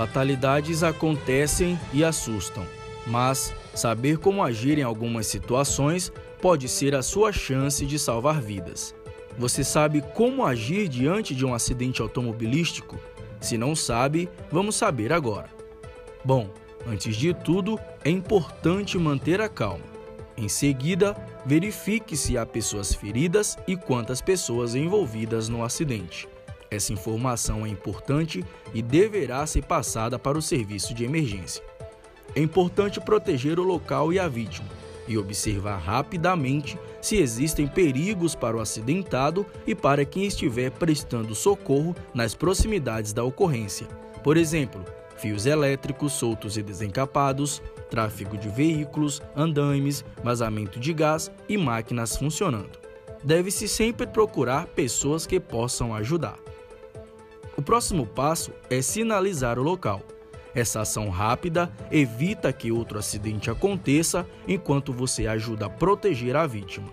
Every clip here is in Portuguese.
Fatalidades acontecem e assustam, mas saber como agir em algumas situações pode ser a sua chance de salvar vidas. Você sabe como agir diante de um acidente automobilístico? Se não sabe, vamos saber agora. Bom, antes de tudo, é importante manter a calma. Em seguida, verifique se há pessoas feridas e quantas pessoas envolvidas no acidente. Essa informação é importante e deverá ser passada para o serviço de emergência. É importante proteger o local e a vítima e observar rapidamente se existem perigos para o acidentado e para quem estiver prestando socorro nas proximidades da ocorrência. Por exemplo, fios elétricos soltos e desencapados, tráfego de veículos, andaimes, vazamento de gás e máquinas funcionando. Deve-se sempre procurar pessoas que possam ajudar. O próximo passo é sinalizar o local. Essa ação rápida evita que outro acidente aconteça enquanto você ajuda a proteger a vítima.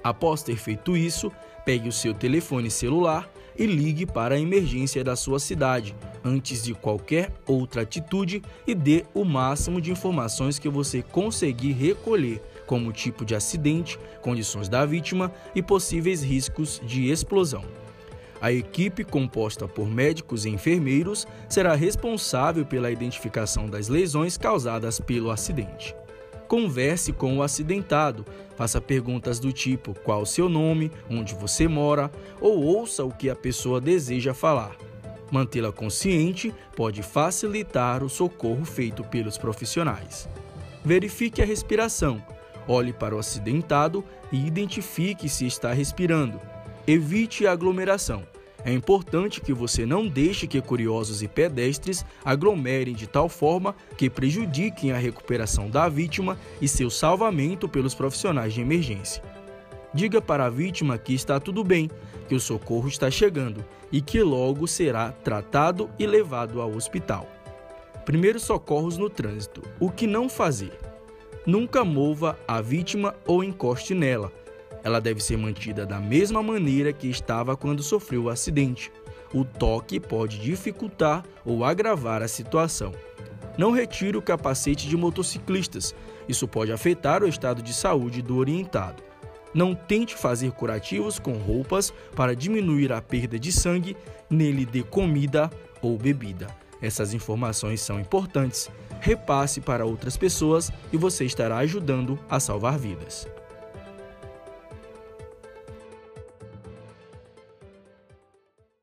Após ter feito isso, pegue o seu telefone celular e ligue para a emergência da sua cidade antes de qualquer outra atitude e dê o máximo de informações que você conseguir recolher, como tipo de acidente, condições da vítima e possíveis riscos de explosão. A equipe, composta por médicos e enfermeiros, será responsável pela identificação das lesões causadas pelo acidente. Converse com o acidentado, faça perguntas do tipo qual o seu nome, onde você mora, ou ouça o que a pessoa deseja falar. Mantê-la consciente pode facilitar o socorro feito pelos profissionais. Verifique a respiração. Olhe para o acidentado e identifique se está respirando. Evite a aglomeração. É importante que você não deixe que curiosos e pedestres aglomerem de tal forma que prejudiquem a recuperação da vítima e seu salvamento pelos profissionais de emergência. Diga para a vítima que está tudo bem, que o socorro está chegando e que logo será tratado e levado ao hospital. Primeiros socorros no trânsito. O que não fazer? Nunca mova a vítima ou encoste nela ela deve ser mantida da mesma maneira que estava quando sofreu o acidente. O toque pode dificultar ou agravar a situação. Não retire o capacete de motociclistas, isso pode afetar o estado de saúde do orientado. Não tente fazer curativos com roupas para diminuir a perda de sangue, nele dê comida ou bebida. Essas informações são importantes. Repasse para outras pessoas e você estará ajudando a salvar vidas.